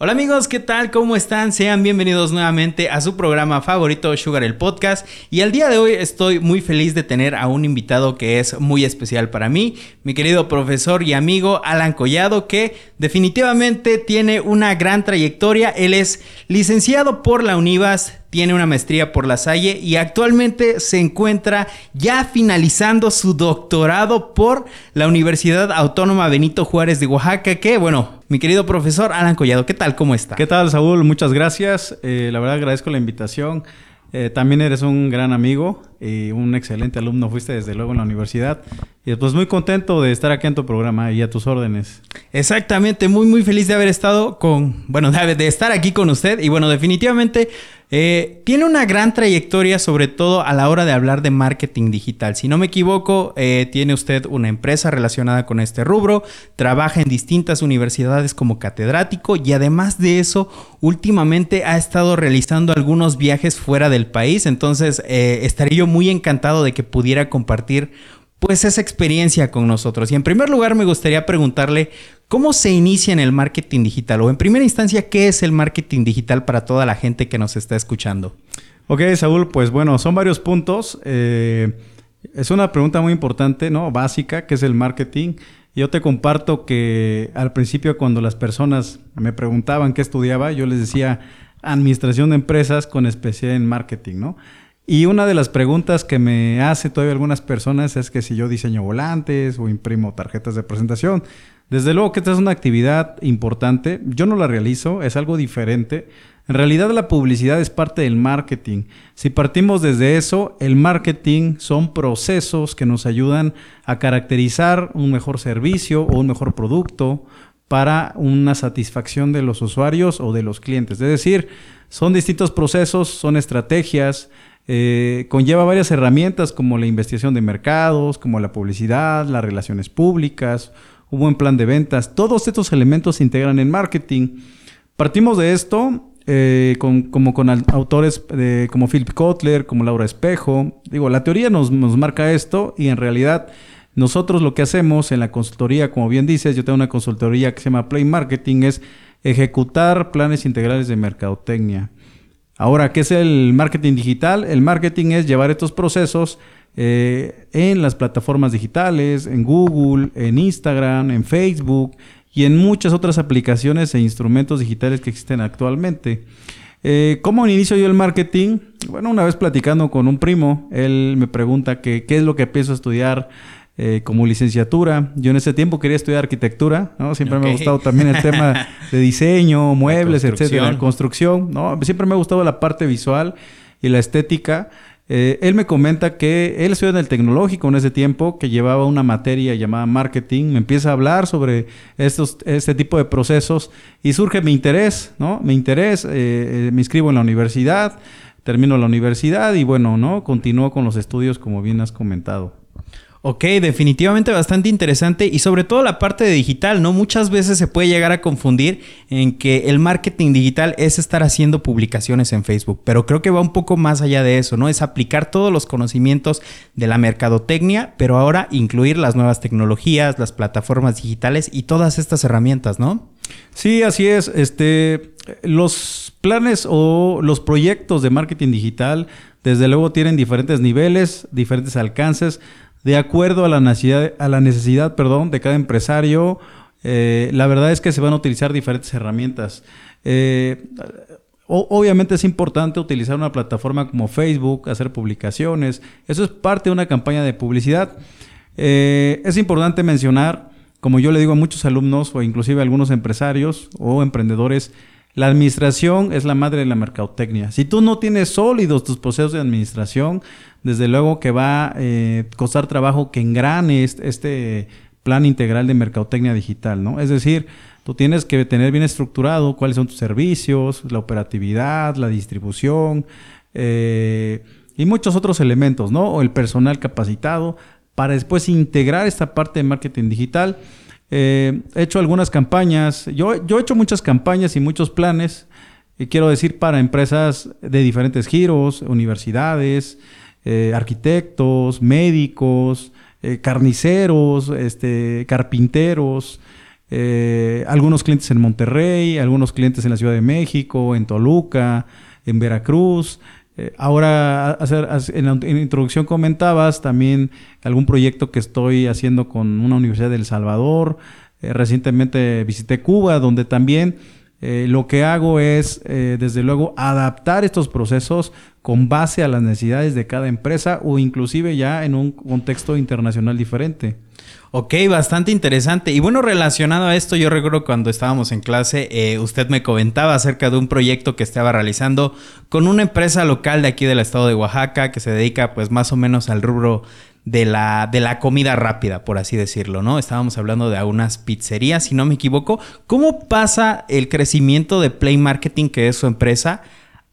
Hola amigos, ¿qué tal? ¿Cómo están? Sean bienvenidos nuevamente a su programa favorito Sugar el Podcast y al día de hoy estoy muy feliz de tener a un invitado que es muy especial para mí, mi querido profesor y amigo Alan Collado que definitivamente tiene una gran trayectoria, él es licenciado por la Univas, tiene una maestría por la Salle y actualmente se encuentra ya finalizando su doctorado por la Universidad Autónoma Benito Juárez de Oaxaca, que bueno, mi querido profesor Alan Collado, ¿qué tal? ¿Cómo está? ¿Qué tal, Saúl? Muchas gracias. Eh, la verdad agradezco la invitación. Eh, también eres un gran amigo un excelente alumno fuiste desde luego en la universidad. Y pues muy contento de estar aquí en tu programa y a tus órdenes. Exactamente, muy muy feliz de haber estado con, bueno, de estar aquí con usted. Y bueno, definitivamente eh, tiene una gran trayectoria, sobre todo a la hora de hablar de marketing digital. Si no me equivoco, eh, tiene usted una empresa relacionada con este rubro, trabaja en distintas universidades como catedrático y además de eso, últimamente ha estado realizando algunos viajes fuera del país. Entonces, eh, estaría yo muy encantado de que pudiera compartir pues esa experiencia con nosotros. Y en primer lugar me gustaría preguntarle cómo se inicia en el marketing digital o en primera instancia, ¿qué es el marketing digital para toda la gente que nos está escuchando? Ok, Saúl, pues bueno, son varios puntos. Eh, es una pregunta muy importante, ¿no? Básica, ¿qué es el marketing? Yo te comparto que al principio cuando las personas me preguntaban qué estudiaba, yo les decía administración de empresas con especialidad en marketing, ¿no? Y una de las preguntas que me hace todavía algunas personas es que si yo diseño volantes o imprimo tarjetas de presentación. Desde luego que esta es una actividad importante. Yo no la realizo, es algo diferente. En realidad la publicidad es parte del marketing. Si partimos desde eso, el marketing son procesos que nos ayudan a caracterizar un mejor servicio o un mejor producto para una satisfacción de los usuarios o de los clientes. Es decir, son distintos procesos, son estrategias, eh, conlleva varias herramientas como la investigación de mercados, como la publicidad, las relaciones públicas, un buen plan de ventas. Todos estos elementos se integran en marketing. Partimos de esto eh, como con autores como Philip Kotler, como Laura Espejo. Digo, la teoría nos, nos marca esto y en realidad nosotros lo que hacemos en la consultoría, como bien dices, yo tengo una consultoría que se llama Play Marketing, es ejecutar planes integrales de mercadotecnia. Ahora, ¿qué es el marketing digital? El marketing es llevar estos procesos eh, en las plataformas digitales, en Google, en Instagram, en Facebook y en muchas otras aplicaciones e instrumentos digitales que existen actualmente. Eh, ¿Cómo inicio yo el marketing? Bueno, una vez platicando con un primo, él me pregunta que, qué es lo que pienso estudiar eh, como licenciatura. Yo en ese tiempo quería estudiar arquitectura, ¿no? Siempre me ha gustado también el tema de diseño, muebles, etcétera, construcción, ¿no? Siempre me ha gustado la parte visual y la estética. Eh, él me comenta que él estudió en el tecnológico en ese tiempo, que llevaba una materia llamada marketing, me empieza a hablar sobre estos, este tipo de procesos y surge mi interés, ¿no? Mi interés, eh, me inscribo en la universidad, termino la universidad y bueno, ¿no? Continúo con los estudios como bien has comentado. Ok, definitivamente bastante interesante y sobre todo la parte de digital, ¿no? Muchas veces se puede llegar a confundir en que el marketing digital es estar haciendo publicaciones en Facebook, pero creo que va un poco más allá de eso, ¿no? Es aplicar todos los conocimientos de la mercadotecnia, pero ahora incluir las nuevas tecnologías, las plataformas digitales y todas estas herramientas, ¿no? Sí, así es. Este, los planes o los proyectos de marketing digital, desde luego tienen diferentes niveles, diferentes alcances de acuerdo a la necesidad, a la necesidad perdón, de cada empresario. Eh, la verdad es que se van a utilizar diferentes herramientas. Eh, obviamente es importante utilizar una plataforma como Facebook, hacer publicaciones. Eso es parte de una campaña de publicidad. Eh, es importante mencionar, como yo le digo a muchos alumnos o inclusive a algunos empresarios o emprendedores, la administración es la madre de la mercadotecnia. Si tú no tienes sólidos tus procesos de administración, desde luego que va a eh, costar trabajo que engrane este, plan integral de mercadotecnia digital, ¿no? Es decir, tú tienes que tener bien estructurado cuáles son tus servicios, la operatividad, la distribución eh, y muchos otros elementos, ¿no? O el personal capacitado para después integrar esta parte de marketing digital eh, he hecho algunas campañas, yo, he hecho muchas campañas y muchos planes, y quiero decir, para empresas de diferentes giros, universidades, eh, arquitectos, médicos, eh, carniceros, este, carpinteros, eh, algunos clientes en Monterrey, algunos clientes en la Ciudad de México, en Toluca, en Veracruz. Eh, ahora, hacer, en, la, introducción comentabas también algún proyecto que estoy haciendo con una universidad de El Salvador. Eh, recientemente visité Cuba, donde también lo que hago es, desde luego, adaptar estos procesos con base a las necesidades de cada empresa o inclusive ya en un contexto internacional diferente. Ok, bastante interesante. Y bueno, relacionado a esto, yo recuerdo cuando estábamos en clase, eh, usted me comentaba acerca de un proyecto que estaba realizando con una empresa local de aquí del estado de Oaxaca que se dedica pues más o menos al rubro de la, de la comida rápida, por así decirlo, ¿no? Estábamos hablando de algunas pizzerías, si no me equivoco. ¿Cómo pasa el crecimiento de Play Marketing, que es su empresa,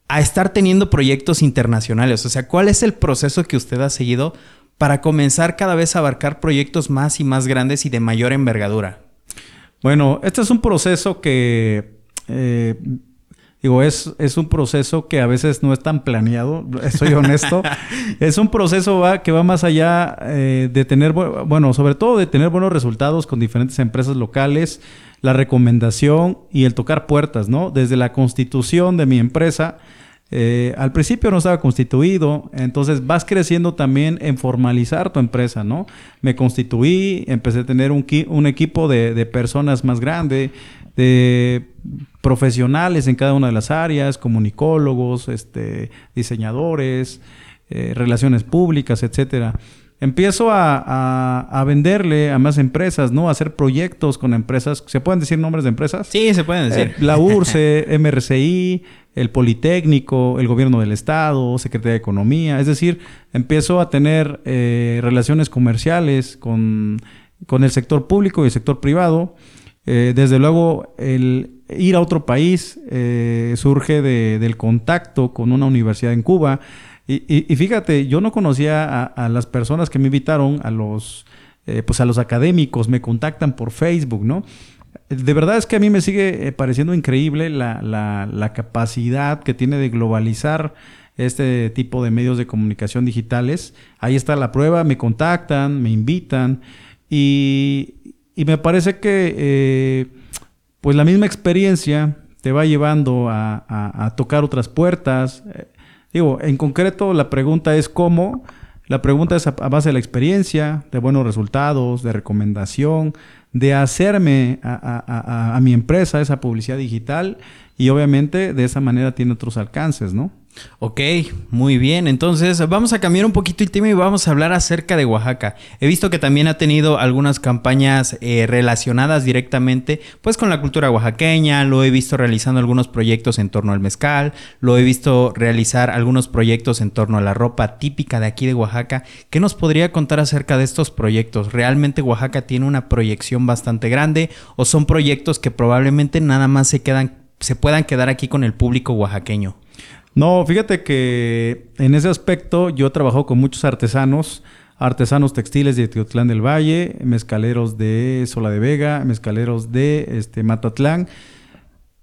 a estar teniendo proyectos internacionales? O sea, ¿cuál es el proceso que usted ha seguido para comenzar cada vez a abarcar proyectos más y más grandes y de mayor envergadura? Bueno, este es un proceso que, eh, digo, es, es, un proceso que a veces no es tan planeado, soy honesto. es un proceso que va más allá eh, de tener, bueno, sobre todo de tener buenos resultados con diferentes empresas locales, la recomendación y el tocar puertas, ¿no? Desde la constitución de mi empresa, eh, al principio no estaba constituido, entonces vas creciendo también en formalizar tu empresa, ¿no? Me constituí, empecé a tener un, equipo de, personas más grande, de profesionales en cada una de las áreas, comunicólogos, este, diseñadores, eh, relaciones públicas, etcétera. Empiezo a, venderle a más empresas, ¿no? A hacer proyectos con empresas. ¿Se pueden decir nombres de empresas? Sí, se pueden decir. Eh, la URSE, MRCI, el Politécnico, el Gobierno del Estado, Secretaría de Economía. Es decir, empiezo a tener eh, relaciones comerciales con, el sector público y el sector privado. Eh, desde luego, el ir a otro país eh, surge del contacto con una universidad en Cuba. Y, fíjate, yo no conocía a, a, las personas que me invitaron, a los, pues a los académicos, me contactan por Facebook, ¿no? de verdad es que a mí me sigue eh, pareciendo increíble la, capacidad que tiene de globalizar este tipo de medios de comunicación digitales. Ahí está la prueba, me contactan, me invitan y, me parece que eh, pues la misma experiencia te va llevando a, tocar otras puertas. Digo, en concreto la pregunta es cómo. La pregunta es a base de la experiencia, de buenos resultados, de recomendación, de hacerme a, mi empresa esa publicidad digital y obviamente de esa manera tiene otros alcances, ¿no? Ok, muy bien. Entonces vamos a cambiar un poquito el tema y vamos a hablar acerca de Oaxaca. He visto que también ha tenido algunas campañas eh, relacionadas directamente pues con la cultura oaxaqueña. Lo he visto realizando algunos proyectos en torno al mezcal. Lo he visto realizar algunos proyectos en torno a la ropa típica de aquí de Oaxaca. ¿Qué nos podría contar acerca de estos proyectos? ¿Realmente Oaxaca tiene una proyección bastante grande o son proyectos que probablemente nada más se quedan se puedan quedar aquí con el público oaxaqueño? No, fíjate que en ese aspecto yo trabajo con muchos artesanos, artesanos textiles de Teotlán del Valle, mezcaleros de Sola de Vega, mezcaleros de este, Matatlán.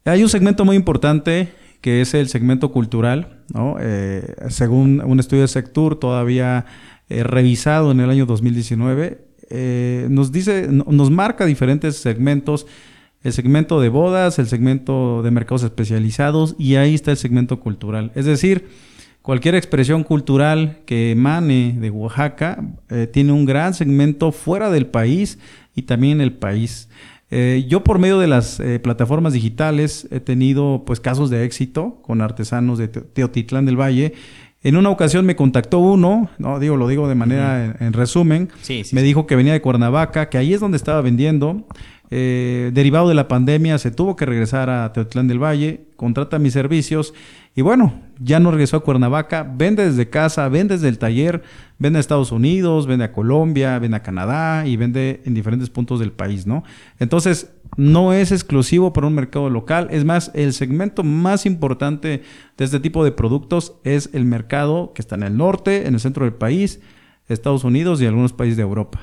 Hay un segmento muy importante que es el segmento cultural, ¿no? Eh, según un estudio de Sectur todavía eh, revisado en el año 2019, eh, nos dice, nos marca diferentes segmentos el segmento de bodas, el segmento de mercados especializados y ahí está el segmento cultural. Es decir, cualquier expresión cultural que emane de Oaxaca eh, tiene un gran segmento fuera del país y también en el país. Eh, yo por medio de las eh, plataformas digitales he tenido pues casos de éxito con artesanos de Teotitlán del Valle. En una ocasión me contactó uno, no digo, lo digo de manera en, resumen, me dijo que venía de Cuernavaca, que ahí es donde estaba vendiendo. Eh, derivado de la pandemia, se tuvo que regresar a Teotlán del Valle, contrata mis servicios y bueno, ya no regresó a Cuernavaca, vende desde casa, vende desde el taller, vende a Estados Unidos, vende a Colombia, vende a Canadá y vende en diferentes puntos del país, ¿no? Entonces, no es exclusivo para un mercado local, es más, el segmento más importante de este tipo de productos es el mercado que está en el norte, en el centro del país, Estados Unidos y algunos países de Europa.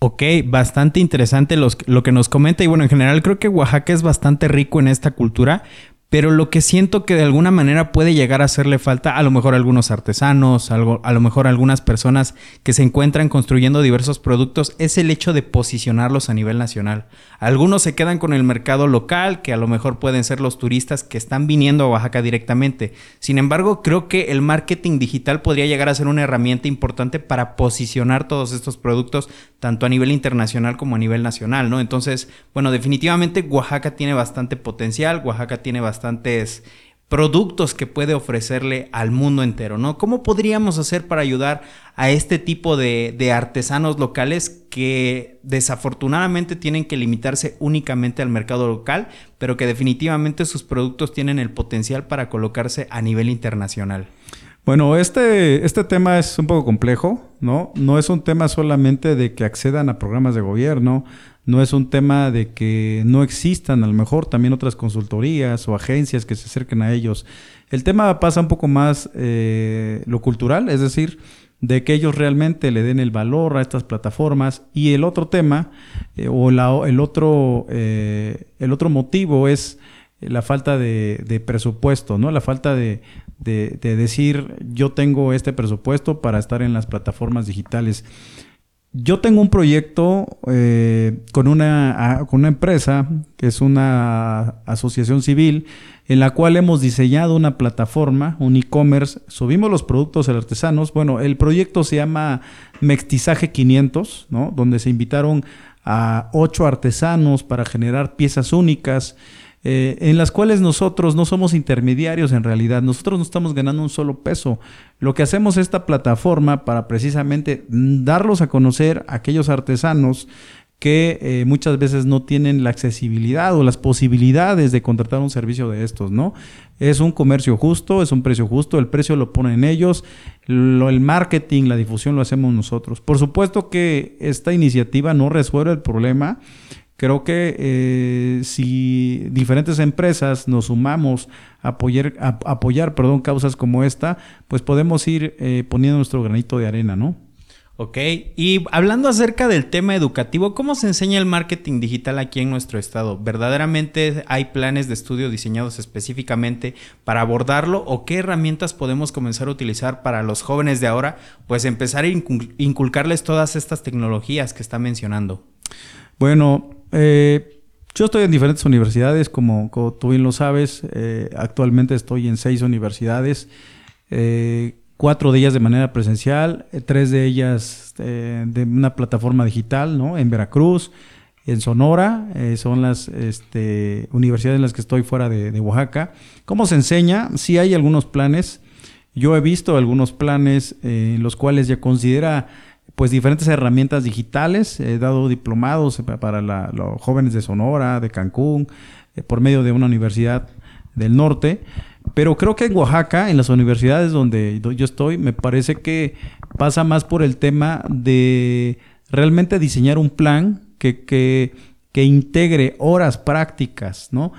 Ok, bastante interesante lo que nos comenta. Y bueno, en general creo que Oaxaca es bastante rico en esta cultura, pero lo que siento que de alguna manera puede llegar a hacerle falta a lo mejor a algunos artesanos, algo, a lo mejor a algunas personas que se encuentran construyendo diversos productos, es el hecho de posicionarlos a nivel nacional. Algunos se quedan con el mercado local, que a lo mejor pueden ser los turistas que están viniendo a Oaxaca directamente. Sin embargo, creo que el marketing digital podría llegar a ser una herramienta importante para posicionar todos estos productos, tanto a nivel internacional como a nivel nacional, ¿no? Entonces, bueno, definitivamente Oaxaca tiene bastante potencial, Oaxaca tiene bastante bastantes productos que puede ofrecerle al mundo entero, ¿no? ¿Cómo podríamos hacer para ayudar a este tipo de, artesanos locales que desafortunadamente tienen que limitarse únicamente al mercado local, pero que definitivamente sus productos tienen el potencial para colocarse a nivel internacional? Bueno, este, este tema es un poco complejo, ¿no? No es un tema solamente de que accedan a programas de gobierno, no es un tema de que no existan a lo mejor también otras consultorías o agencias que se acerquen a ellos. El tema pasa un poco más eh, lo cultural, es decir, de que ellos realmente le den el valor a estas plataformas. Y el otro tema, eh, o el, otro, eh, el otro motivo es la falta de, presupuesto, ¿no? La falta de, de, decir, yo tengo este presupuesto para estar en las plataformas digitales. Yo tengo un proyecto eh, con, una, con una empresa que es una asociación civil en la cual hemos diseñado una plataforma, un e-commerce, subimos los productos artesanos. Bueno, el proyecto se llama Mestizaje 500, ¿no? donde se invitaron a ocho artesanos para generar piezas únicas. Eh, en las cuales nosotros no somos intermediarios en realidad, nosotros no estamos ganando un solo peso. Lo que hacemos es esta plataforma para precisamente darlos a conocer a aquellos artesanos que eh, muchas veces no tienen la accesibilidad o las posibilidades de contratar un servicio de estos, ¿no? Es un comercio justo, es un precio justo, el precio lo ponen ellos, el marketing, la difusión lo hacemos nosotros. Por supuesto que esta iniciativa no resuelve el problema, Creo que eh, si diferentes empresas nos sumamos a apoyar, apoyar perdón, causas como esta, pues podemos ir eh, poniendo nuestro granito de arena, ¿no? Ok, y hablando acerca del tema educativo, ¿cómo se enseña el marketing digital aquí en nuestro estado? ¿Verdaderamente hay planes de estudio diseñados específicamente para abordarlo o qué herramientas podemos comenzar a utilizar para los jóvenes de ahora? Pues empezar a inculcarles todas estas tecnologías que está mencionando. Bueno, eh, yo estoy en diferentes universidades, como, tú bien lo sabes. Eh, actualmente estoy en seis universidades, eh, cuatro de ellas de manera presencial, tres de ellas de una plataforma digital, ¿no? En Veracruz, en Sonora, son las este, universidades en las que estoy fuera de, de Oaxaca. ¿Cómo se enseña? Sí hay algunos planes. Yo he visto algunos planes en los cuales ya considera pues diferentes herramientas digitales. He dado diplomados para los jóvenes de Sonora, de Cancún, eh, por medio de una universidad del norte. Pero creo que en Oaxaca, en las universidades donde yo estoy, me parece que pasa más por el tema de realmente diseñar un plan que, que, que integre horas prácticas, ¿no?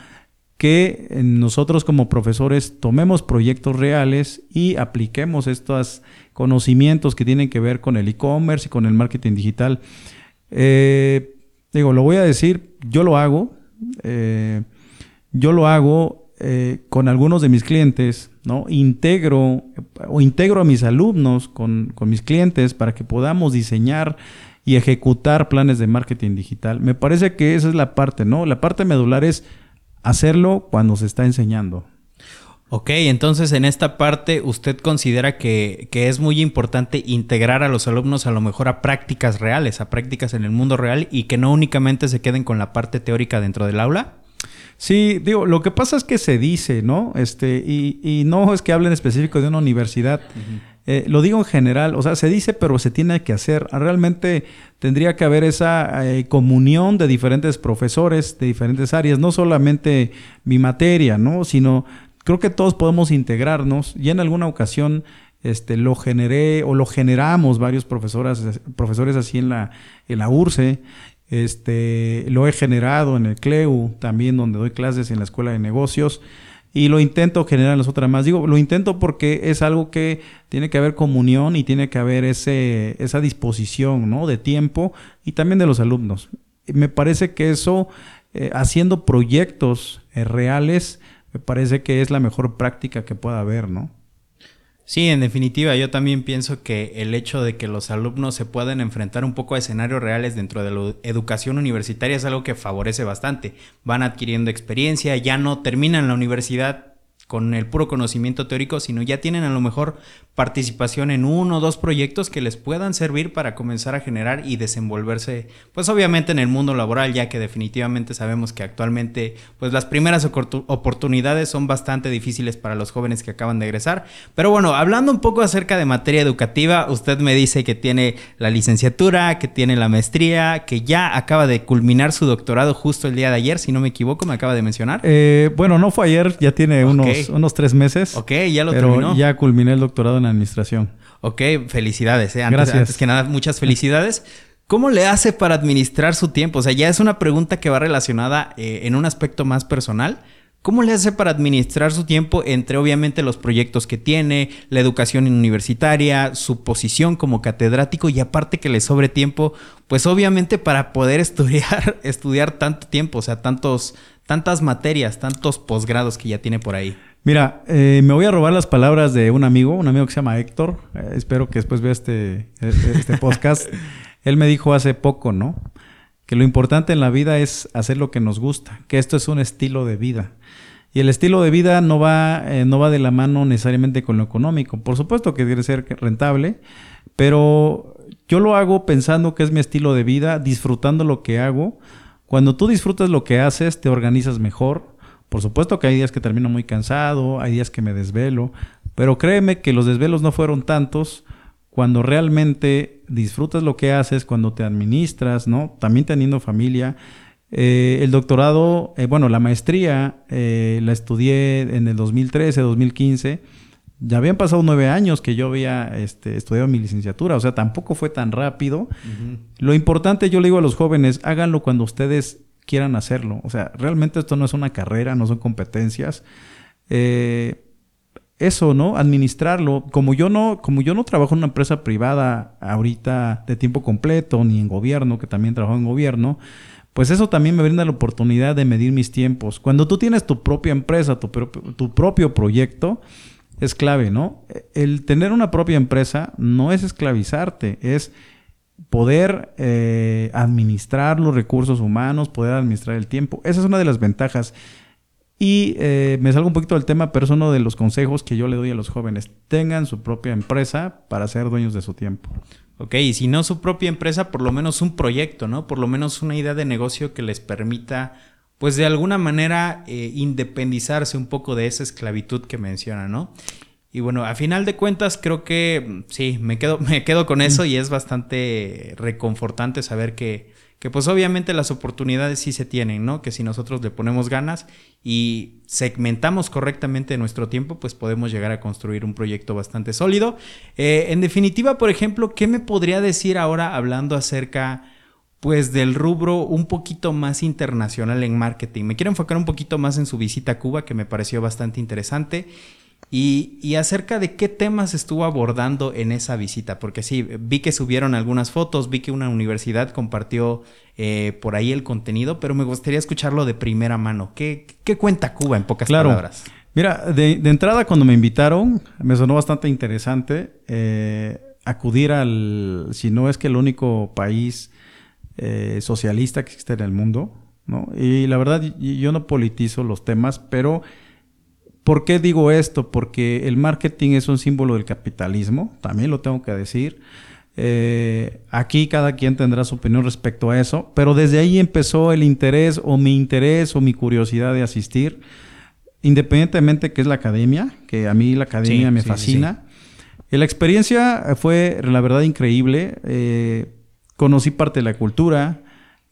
que nosotros como profesores tomemos proyectos reales y apliquemos estos conocimientos que tienen que ver con el e-commerce y con el marketing digital. Eh, digo, lo voy a decir, yo lo hago, eh, yo lo hago eh, con algunos de mis clientes, ¿no? Integro o integro a mis alumnos con, con mis clientes para que podamos diseñar y ejecutar planes de marketing digital. Me parece que esa es la parte, ¿no? La parte medular es hacerlo cuando se está enseñando. Ok, entonces en esta parte usted considera que, es muy importante integrar a los alumnos a lo mejor a prácticas reales, a prácticas en el mundo real y que no únicamente se queden con la parte teórica dentro del aula. Sí, digo, lo que pasa es que se dice, ¿no? Este, y, y no es que hablen específico de una universidad. Eh, lo digo en general, o sea, se dice, pero se tiene que hacer. Realmente tendría que haber esa eh, comunión de diferentes profesores de diferentes áreas, no solamente mi materia, ¿no? Sino creo que todos podemos integrarnos. Y en alguna ocasión este, lo generé o lo generamos varios profesoras, profesores así en la, en la URCE. Este, lo he generado en el CLEU, también donde doy clases en la Escuela de Negocios y lo intento generar en las otras más. Digo, lo intento porque es algo que tiene que haber comunión y tiene que haber ese, esa disposición ¿no? de tiempo y también de los alumnos. Me parece que eso, eh, haciendo proyectos eh, reales, me parece que es la mejor práctica que pueda haber, ¿no? Sí, en definitiva, yo también pienso que el hecho de que los alumnos se puedan enfrentar un poco a escenarios reales dentro de la educación universitaria es algo que favorece bastante. Van adquiriendo experiencia, ya no terminan la universidad con el puro conocimiento teórico, sino ya tienen a lo mejor participación en uno o dos proyectos que les puedan servir para comenzar a generar y desenvolverse, pues obviamente en el mundo laboral, ya que definitivamente sabemos que actualmente, pues las primeras oportunidades son bastante difíciles para los jóvenes que acaban de egresar. Pero bueno, hablando un poco acerca de materia educativa, usted me dice que tiene la licenciatura, que tiene la maestría, que ya acaba de culminar su doctorado justo el día de ayer, si no me equivoco, me acaba de mencionar. Eh, bueno, no fue ayer, ya tiene unos unos tres meses. Ok, ya lo pero ya culminé el doctorado en administración. Ok, felicidades. Eh. Antes, Gracias. que nada, muchas felicidades. ¿Cómo le hace para administrar su tiempo? O sea, ya es una pregunta que va relacionada eh, en un aspecto más personal. ¿Cómo le hace para administrar su tiempo entre obviamente los proyectos que tiene, la educación universitaria, su posición como catedrático y aparte que le sobre tiempo, pues obviamente para poder estudiar, estudiar tanto tiempo, o sea, tantos, tantas materias, tantos posgrados que ya tiene por ahí? Mira, eh, me voy a robar las palabras de un amigo, un amigo que se llama Héctor. Eh, espero que después vea este, este, este podcast. Él me dijo hace poco, ¿no? Que lo importante en la vida es hacer lo que nos gusta, que esto es un estilo de vida. Y el estilo de vida no va, eh, no va de la mano necesariamente con lo económico. Por supuesto que debe ser rentable, pero yo lo hago pensando que es mi estilo de vida, disfrutando lo que hago, cuando tú disfrutas lo que haces, te organizas mejor. Por supuesto que hay días que termino muy cansado, hay días que me desvelo, pero créeme que los desvelos no fueron tantos cuando realmente disfrutas lo que haces, cuando te administras, ¿no? También teniendo familia. Eh, el doctorado, eh, bueno, la maestría eh, la estudié en el 2013, 2015 ya habían pasado nueve años que yo había este, estudiado mi licenciatura, o sea, tampoco fue tan rápido. Lo importante, yo le digo a los jóvenes, háganlo cuando ustedes quieran hacerlo. O sea, realmente esto no es una carrera, no son competencias. Eh, eso, ¿no? Administrarlo. Como yo no, como yo no trabajo en una empresa privada ahorita de tiempo completo, ni en gobierno, que también trabajo en gobierno, pues eso también me brinda la oportunidad de medir mis tiempos. Cuando tú tienes tu propia empresa, tu, tu propio proyecto, es clave, ¿no? El tener una propia empresa no es esclavizarte, es poder eh, administrar los recursos humanos, poder administrar el tiempo. Esa es una de las ventajas. Y eh, me salgo un poquito del tema, pero es uno de los consejos que yo le doy a los jóvenes. Tengan su propia empresa para ser dueños de su tiempo. Ok, y si no su propia empresa, por lo menos un proyecto, ¿no? Por lo menos una idea de negocio que les permita pues de alguna manera eh, independizarse un poco de esa esclavitud que menciona, ¿no? Y bueno, a final de cuentas creo que mm, sí, me quedo, me quedo con eso y es bastante reconfortante saber que, que pues obviamente las oportunidades sí se tienen, ¿no? Que si nosotros le ponemos ganas y segmentamos correctamente nuestro tiempo, pues podemos llegar a construir un proyecto bastante sólido. Eh, en definitiva, por ejemplo, ¿qué me podría decir ahora hablando acerca pues del rubro un poquito más internacional en marketing. Me quiero enfocar un poquito más en su visita a Cuba, que me pareció bastante interesante. Y, acerca de qué temas estuvo abordando en esa visita, porque sí, vi que subieron algunas fotos, vi que una universidad compartió eh, por ahí el contenido, pero me gustaría escucharlo de primera mano. ¿Qué, qué cuenta Cuba en pocas palabras? Mira, de, entrada cuando me invitaron, me sonó bastante interesante eh, acudir al, si no es que el único país eh, socialista que existe en el mundo, ¿no? Y la verdad, yo no politizo los temas, pero ¿por qué digo esto? Porque el marketing es un símbolo del capitalismo, también lo tengo que decir. Eh, aquí cada quien tendrá su opinión respecto a eso, pero desde ahí empezó el interés o mi interés o mi curiosidad de asistir, independientemente que es la academia, que a mí la academia me fascina. la experiencia fue, la verdad, increíble. Eh, Conocí parte de la cultura,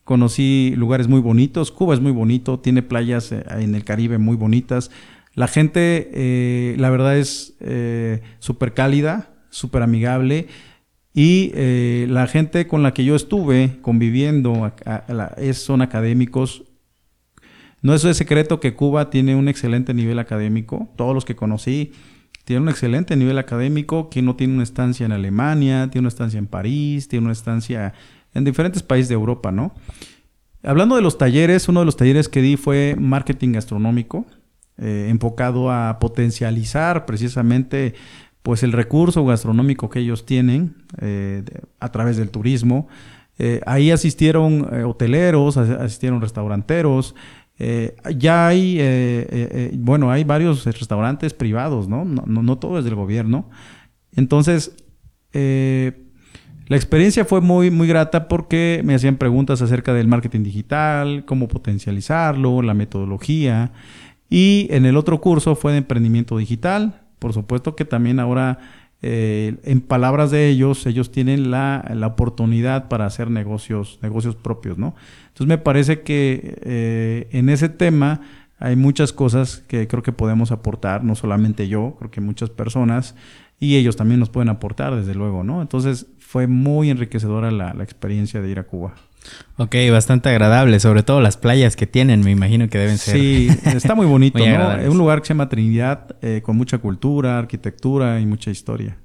conocí lugares muy bonitos. Cuba es muy bonito, tiene playas eh, en el Caribe muy bonitas. La gente, eh, la verdad, es eh, súper cálida, súper amigable. Y la gente con la que yo estuve conviviendo es, son académicos. No es de secreto que Cuba tiene un excelente nivel académico. Todos los que conocí tiene un excelente nivel académico, que no tiene una estancia en Alemania, tiene una estancia en París, tiene una estancia en diferentes países de Europa, ¿no? Hablando de los talleres, uno de los talleres que di fue marketing gastronómico. Eh, enfocado a potencializar precisamente pues el recurso gastronómico que ellos tienen eh, a través del turismo. Eh, ahí asistieron hoteleros, asistieron restauranteros. ya hay, bueno, hay varios restaurantes privados, ¿no? No, no, todo es del gobierno. Entonces, la experiencia fue muy, muy grata porque me hacían preguntas acerca del marketing digital, cómo potencializarlo, la metodología. Y en el otro curso fue de emprendimiento digital. Por supuesto que también ahora, eh, en palabras de ellos, ellos tienen la, la, oportunidad para hacer negocios, negocios propios, ¿no? Entonces me parece que eh, en ese tema hay muchas cosas que creo que podemos aportar, no solamente yo, creo que muchas personas, y ellos también nos pueden aportar, desde luego, ¿no? Entonces fue muy enriquecedora la, la experiencia de ir a Cuba. Ok, bastante agradable, sobre todo las playas que tienen, me imagino que deben ser. Sí, está muy bonito, ¿no? Es un lugar que se llama Trinidad, eh, con mucha cultura, arquitectura y mucha historia.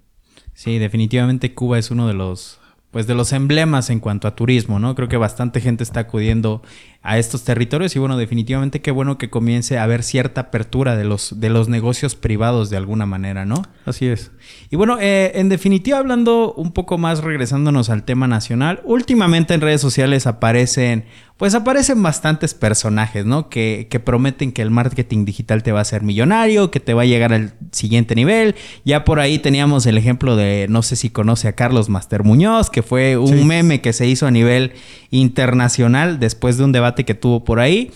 Sí, definitivamente Cuba es uno de los pues de los emblemas en cuanto a turismo, ¿no? Creo que bastante gente está acudiendo a estos territorios y bueno, definitivamente qué bueno que comience a haber cierta apertura de los, de los negocios privados de alguna manera, ¿no? Así es. Y bueno, eh, en definitiva, hablando un poco más, regresándonos al tema nacional, últimamente en redes sociales aparecen pues aparecen bastantes personajes, ¿no? Que, que, prometen que el marketing digital te va a hacer millonario, que te va a llegar al siguiente nivel. Ya por ahí teníamos el ejemplo de, no sé si conoce a Carlos Master Muñoz, que fue un meme que se hizo a nivel internacional después de un debate que tuvo por ahí.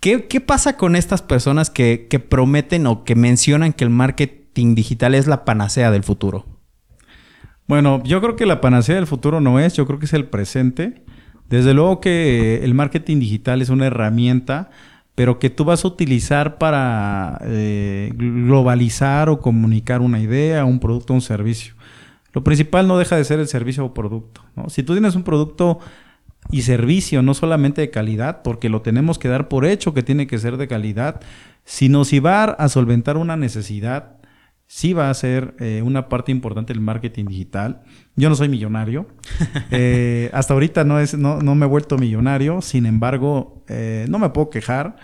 ¿Qué, qué pasa con estas personas que, que prometen o que mencionan que el marketing digital es la panacea del futuro? Bueno, yo creo que la panacea del futuro no es, yo creo que es el presente. Desde luego que el marketing digital es una herramienta, pero que tú vas a utilizar para eh, globalizar o comunicar una idea, un producto un servicio. Lo principal no deja de ser el servicio o producto. Si tú tienes un producto y servicio, no solamente de calidad, porque lo tenemos que dar por hecho que tiene que ser de calidad, sino si va a solventar una necesidad, sí va a ser eh, una parte importante del marketing digital. Yo no soy millonario. Eh, hasta ahorita no, es, no, me he vuelto millonario. Sin embargo, eh, no me puedo quejar.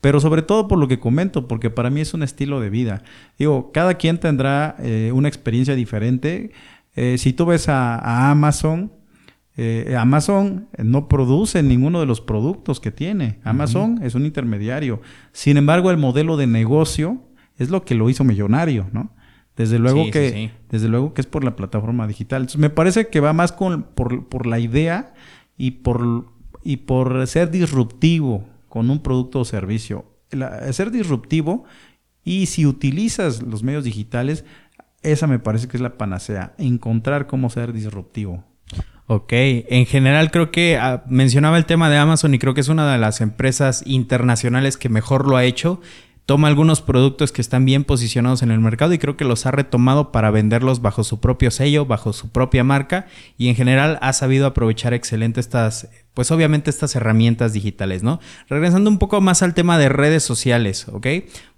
Pero sobre todo por lo que comento, porque para mí es un estilo de vida. Digo, cada quien tendrá una experiencia diferente. si tú ves a, Amazon, Amazon no produce ninguno de los productos que tiene. Amazon es un intermediario. Sin embargo, el modelo de negocio es lo que lo hizo millonario, ¿no? Desde luego que, desde luego que es por la plataforma digital. me parece que va más con, por, la idea y por, y por ser disruptivo con un producto o servicio. ser disruptivo y si utilizas los medios digitales, esa me parece que es la panacea, encontrar cómo ser disruptivo. Ok, en general creo que ah, mencionaba el tema de Amazon y creo que es una de las empresas internacionales que mejor lo ha hecho. Toma algunos productos que están bien posicionados en el mercado y creo que los ha retomado para venderlos bajo su propio sello, bajo su propia marca y en general ha sabido aprovechar excelente estas, pues obviamente estas herramientas digitales, ¿no? Regresando un poco más al tema de redes sociales, ¿ok?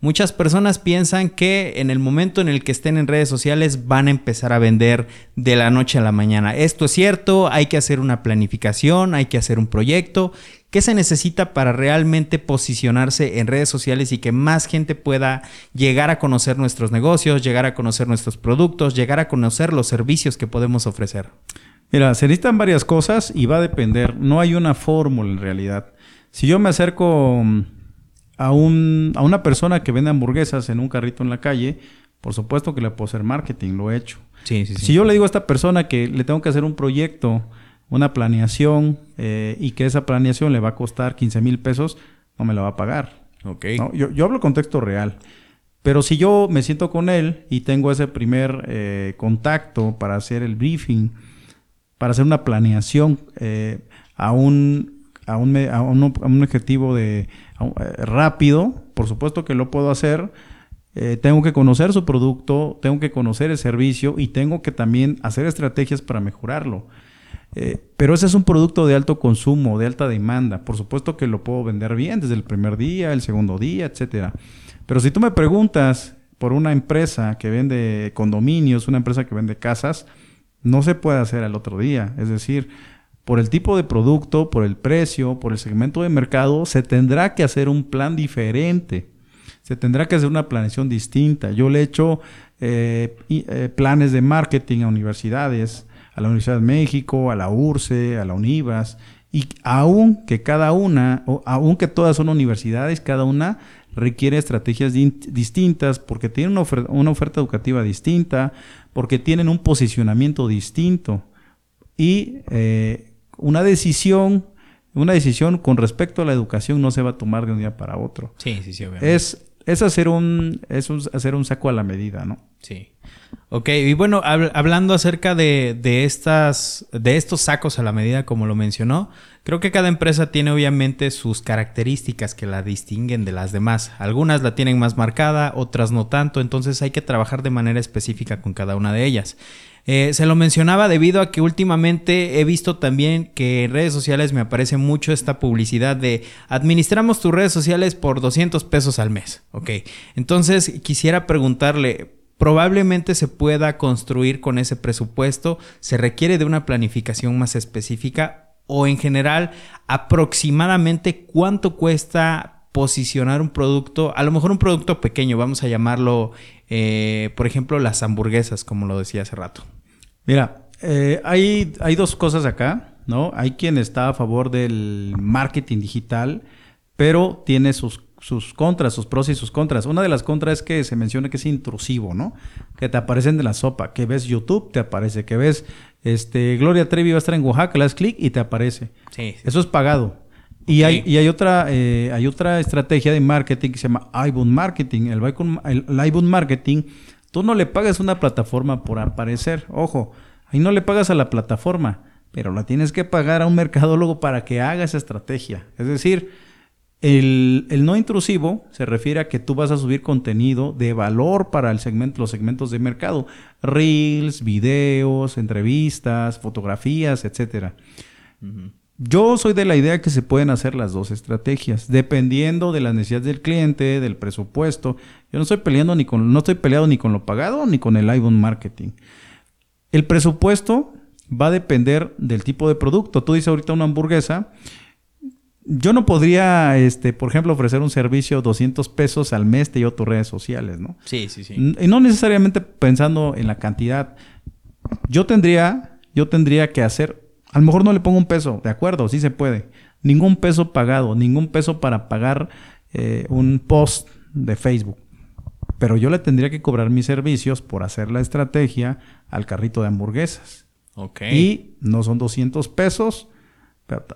Muchas personas piensan que en el momento en el que estén en redes sociales van a empezar a vender de la noche a la mañana. Esto es cierto, hay que hacer una planificación, hay que hacer un proyecto ¿Qué se necesita para realmente posicionarse en redes sociales y que más gente pueda llegar a conocer nuestros negocios, llegar a conocer nuestros productos, llegar a conocer los servicios que podemos ofrecer? Mira, se necesitan varias cosas y va a depender. No hay una fórmula en realidad. Si yo me acerco a, un, a una persona que vende hamburguesas en un carrito en la calle, por supuesto que le puedo hacer marketing, lo he hecho. Sí, sí, sí. Si yo le digo a esta persona que le tengo que hacer un proyecto una planeación eh, y que esa planeación le va a costar 15 mil pesos, no me la va a pagar. Ok. Yo, yo, hablo contexto real. Pero si yo me siento con él y tengo ese primer eh, contacto para hacer el briefing, para hacer una planeación eh, a, un, a, un, a, un, objetivo de, rápido, por supuesto que lo puedo hacer. tengo que conocer su producto, tengo que conocer el servicio y tengo que también hacer estrategias para mejorarlo. Eh, pero ese es un producto de alto consumo, de alta demanda. Por supuesto que lo puedo vender bien desde el primer día, el segundo día, etcétera. Pero si tú me preguntas por una empresa que vende condominios, una empresa que vende casas, no se puede hacer al otro día. Es decir, por el tipo de producto, por el precio, por el segmento de mercado, se tendrá que hacer un plan diferente. Se tendrá que hacer una planeación distinta. Yo le he hecho eh, eh, planes de marketing a universidades, a la Universidad de México, a la URCE, a la UNIVAS, y aún que cada una, o aun que todas son universidades, cada una requiere estrategias distintas porque tienen una, una oferta educativa distinta, porque tienen un posicionamiento distinto y eh, una decisión, una decisión con respecto a la educación no se va a tomar de un día para otro. Sí, sí, sí, obviamente. Es, es hacer un, es hacer un saco a la medida, ¿no? Sí. Ok, y bueno, hablando acerca de, de, estas, de estos sacos a la medida, como lo mencionó, creo que cada empresa tiene obviamente sus características que la distinguen de las demás. Algunas la tienen más marcada, otras no tanto, entonces hay que trabajar de manera específica con cada una de ellas. Eh, se lo mencionaba debido a que últimamente he visto también que en redes sociales me aparece mucho esta publicidad de administramos tus redes sociales por 200 pesos al mes. Ok, entonces quisiera preguntarle, probablemente se pueda construir con ese presupuesto, se requiere de una planificación más específica o en general aproximadamente cuánto cuesta posicionar un producto, a lo mejor un producto pequeño, vamos a llamarlo, eh, por ejemplo, las hamburguesas, como lo decía hace rato. Mira, eh, hay, hay dos cosas acá, ¿no? Hay quien está a favor del marketing digital, pero tiene sus sus contras, sus pros y sus contras. Una de las contras es que se menciona que es intrusivo, ¿no? Que te aparecen de la sopa, que ves YouTube, te aparece, que ves este Gloria Trevi va a estar en Oaxaca, le das clic y te aparece. Sí, Eso es pagado. Y, hay, y hay otra eh, hay otra estrategia de marketing que se llama iBoom Marketing. El, el, Marketing, tú no le pagas una plataforma por aparecer. Ojo, ahí no le pagas a la plataforma, pero la tienes que pagar a un mercadólogo para que haga esa estrategia. Es decir, el, no intrusivo se refiere a que tú vas a subir contenido de valor para el segmento, los segmentos de mercado. Reels, videos, entrevistas, fotografías, etc. Yo soy de la idea que se pueden hacer las dos estrategias, dependiendo de las necesidades del cliente, del presupuesto. Yo no estoy peleando ni con, no estoy peleado ni con lo pagado ni con el iPhone marketing. El presupuesto va a depender del tipo de producto. Tú dices ahorita una hamburguesa yo no podría, este, por ejemplo, ofrecer un servicio 200 pesos al mes de yo tus redes sociales, ¿no? Sí, sí, sí. Y no necesariamente pensando en la cantidad. Yo tendría, yo tendría que hacer, a lo mejor no le pongo un peso, de acuerdo, sí se puede. Ningún peso pagado, ningún peso para pagar eh, un post de Facebook. Pero yo le tendría que cobrar mis servicios por hacer la estrategia al carrito de hamburguesas. Ok. Y no son 200 pesos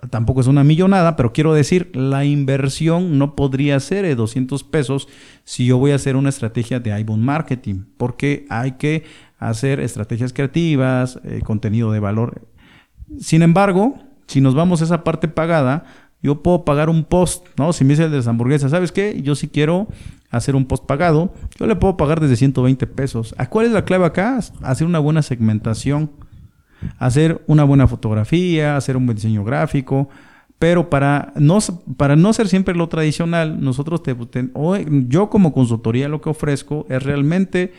tampoco es una millonada, pero quiero decir, la inversión no podría ser de 200 pesos si yo voy a hacer una estrategia de iBound marketing, porque hay que hacer estrategias creativas, eh, contenido de valor. Sin embargo, si nos vamos a esa parte pagada, yo puedo pagar un post, ¿no? Si me dice el de las hamburguesas, ¿sabes qué? Yo sí quiero hacer un post pagado, yo le puedo pagar desde 120 pesos. ¿A cuál es la clave acá? Hacer una buena segmentación hacer una buena fotografía, hacer un buen diseño gráfico, pero para no, para no ser siempre lo tradicional, nosotros te, yo como consultoría lo que ofrezco es realmente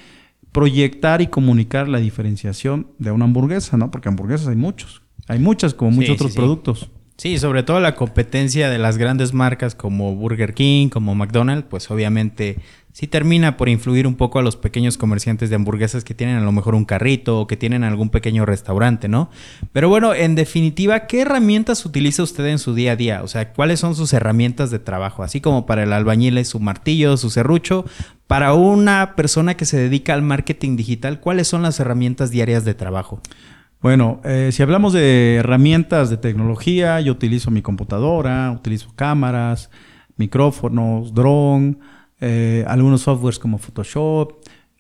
proyectar y comunicar la diferenciación de una hamburguesa, ¿no? Porque hamburguesas hay muchos, hay muchas como muchos otros productos. Sí, sobre todo la competencia de las grandes marcas como Burger King, como McDonald's, pues obviamente sí termina por influir un poco a los pequeños comerciantes de hamburguesas que tienen a lo mejor un carrito o que tienen algún pequeño restaurante, ¿no? Pero bueno, en definitiva, ¿qué herramientas utiliza usted en su día a día? O sea, ¿cuáles son sus herramientas de trabajo? Así como para el albañil es su martillo, su serrucho, para una persona que se dedica al marketing digital, ¿cuáles son las herramientas diarias de trabajo? Bueno, eh, si hablamos de herramientas de tecnología, yo utilizo mi computadora, utilizo cámaras, micrófonos, drone, eh, algunos softwares como Photoshop,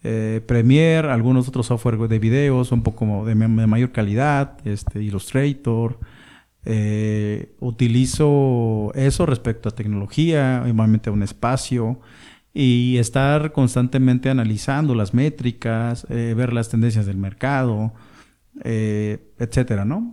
eh, Premiere, algunos otros software de videos un poco de, mayor calidad, este, Illustrator. Eh, utilizo eso respecto a tecnología, igualmente a un espacio y estar constantemente analizando las métricas, ver las tendencias del mercado, etcétera, ¿no?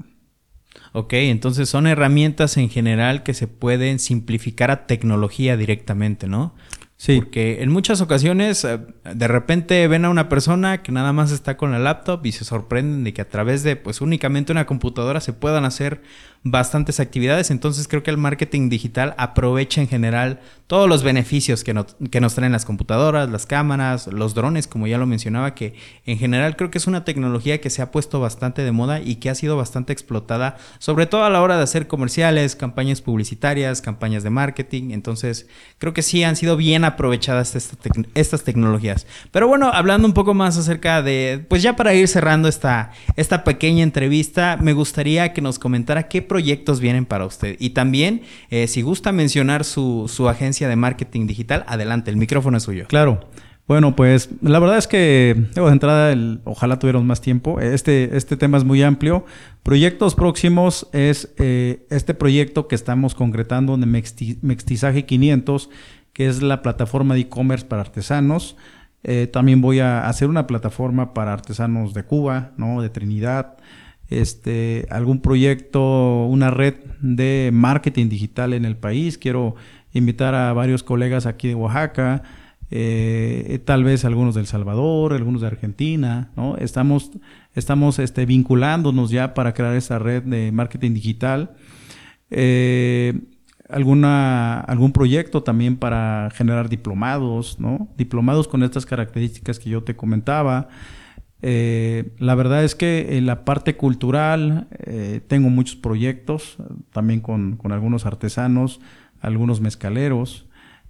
Ok, entonces son herramientas en general que se pueden simplificar a tecnología directamente, ¿no? Sí. Porque en muchas ocasiones eh, de repente ven a una persona que nada más está con la laptop y se sorprenden de que a través de pues únicamente una computadora se puedan hacer bastantes actividades. Entonces creo que el marketing digital aprovecha en general todos los beneficios que, que, nos traen las computadoras, las cámaras, los drones, como ya lo mencionaba, que en general creo que es una tecnología que se ha puesto bastante de moda y que ha sido bastante explotada, sobre todo a la hora de hacer comerciales, campañas publicitarias, campañas de marketing. Entonces creo que sí han sido bien aprovechadas estas tecnologías. Pero bueno, hablando un poco más acerca de, pues ya para ir cerrando esta, esta pequeña entrevista, me gustaría que nos comentara qué proyectos vienen para usted? Y también, eh, si gusta mencionar su, agencia de marketing digital, adelante, el micrófono es suyo. Claro. Bueno, pues la verdad es que de entrada, ojalá tuviéramos más tiempo. Este, este tema es muy amplio. Proyectos próximos es eh, este proyecto que estamos concretando de Mextizaje 500, es la plataforma de e-commerce para artesanos. Eh, también voy a hacer una plataforma para artesanos de Cuba, ¿no? de Trinidad, este, algún proyecto, una red de marketing digital en el país. Quiero invitar a varios colegas aquí de Oaxaca, eh, tal vez algunos de El Salvador, algunos de Argentina, ¿no? Estamos, estamos este, vinculándonos ya para crear esa red de marketing digital. Eh, alguna, algún proyecto también para generar diplomados, ¿no? Diplomados con estas características que yo te comentaba. Eh, la verdad es que en la parte cultural eh, tengo muchos proyectos, también con, algunos artesanos, algunos mezcaleros.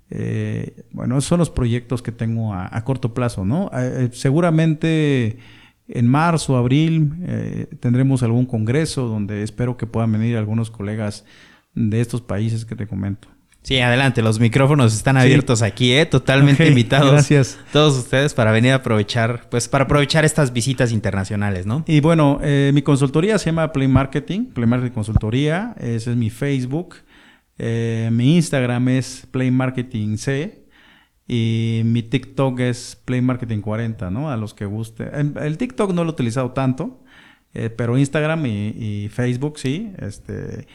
Eh, bueno, esos son los proyectos que tengo a, corto plazo, ¿no? seguramente en marzo, abril, tendremos algún congreso donde espero que puedan venir algunos colegas de estos países que te comento. Sí, adelante, los micrófonos están abiertos aquí, ¿eh? Totalmente invitados. Gracias. Todos ustedes para venir a aprovechar, pues para aprovechar estas visitas internacionales, ¿no? Y bueno, eh, mi consultoría se llama Play Marketing, Play Marketing Consultoría, ese es mi Facebook. Eh, mi Instagram es Play Marketing C y mi TikTok es Play Marketing 40, ¿no? A los que guste. El, TikTok no lo he utilizado tanto, eh, pero Instagram y, y, Facebook sí. Este,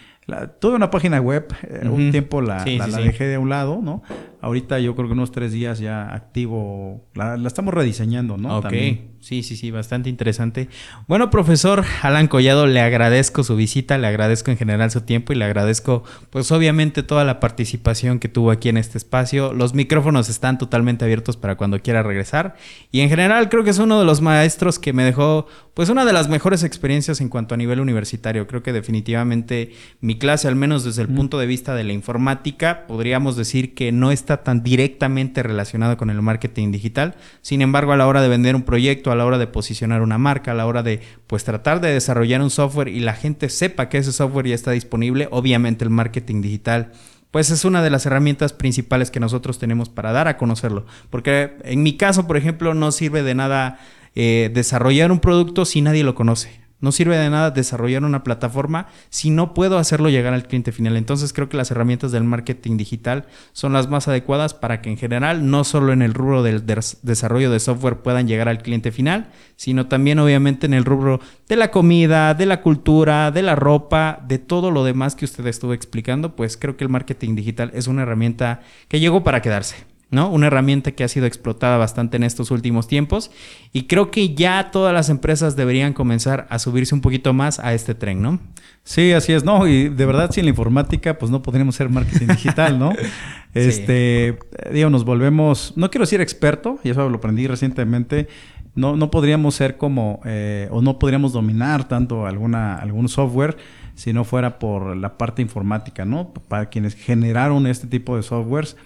tuve una página web, eh, un tiempo la, la, dejé de un lado, ¿no? Ahorita yo creo que unos tres días ya activo, la, estamos rediseñando, ¿no? Ok, sí, sí, sí, bastante interesante. Bueno, profesor Alan Collado, le agradezco su visita, le agradezco en general su tiempo y le agradezco, pues obviamente, toda la participación que tuvo aquí en este espacio. Los micrófonos están totalmente abiertos para cuando quiera regresar. Y en general creo que es uno de los maestros que me dejó, pues una de las mejores experiencias en cuanto a nivel universitario. Creo que definitivamente mi clase, al menos desde el punto de vista de la informática, podríamos decir que no está tan directamente relacionado con el marketing digital. Sin embargo, a la hora de vender un proyecto, a la hora de posicionar una marca, a la hora de pues tratar de desarrollar un software y la gente sepa que ese software ya está disponible, obviamente el marketing digital pues es una de las herramientas principales que nosotros tenemos para dar a conocerlo. Porque en mi caso, por ejemplo, no sirve de nada eh, desarrollar un producto si nadie lo conoce. No sirve de nada desarrollar una plataforma si no puedo hacerlo llegar al cliente final. Entonces creo que las herramientas del marketing digital son las más adecuadas para que en general, no solo en el rubro del desarrollo de software puedan llegar al cliente final, sino también obviamente en el rubro de la comida, de la cultura, de la ropa, de todo lo demás que usted estuvo explicando, pues creo que el marketing digital es una herramienta que llegó para quedarse. ¿No? Una herramienta que ha sido explotada bastante en estos últimos tiempos y creo que ya todas las empresas deberían comenzar a subirse un poquito más a este tren, ¿no? Sí, así es, no, y de verdad sin la informática pues no podríamos ser marketing digital, ¿no? Este, digo, nos volvemos, no quiero decir experto, y eso lo aprendí recientemente, no, no podríamos ser como, eh, o no podríamos dominar tanto alguna, algún software si no fuera por la parte informática, ¿no? Para quienes generaron este tipo de softwares,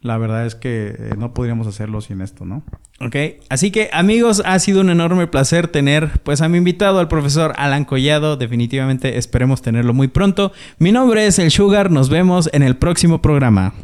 la verdad es que eh, no podríamos hacerlo sin esto, ¿no? Ok, así que amigos, ha sido un enorme placer tener pues a mi invitado, al profesor Alan Collado. Definitivamente esperemos tenerlo muy pronto. Mi nombre es El Sugar, nos vemos en el próximo programa.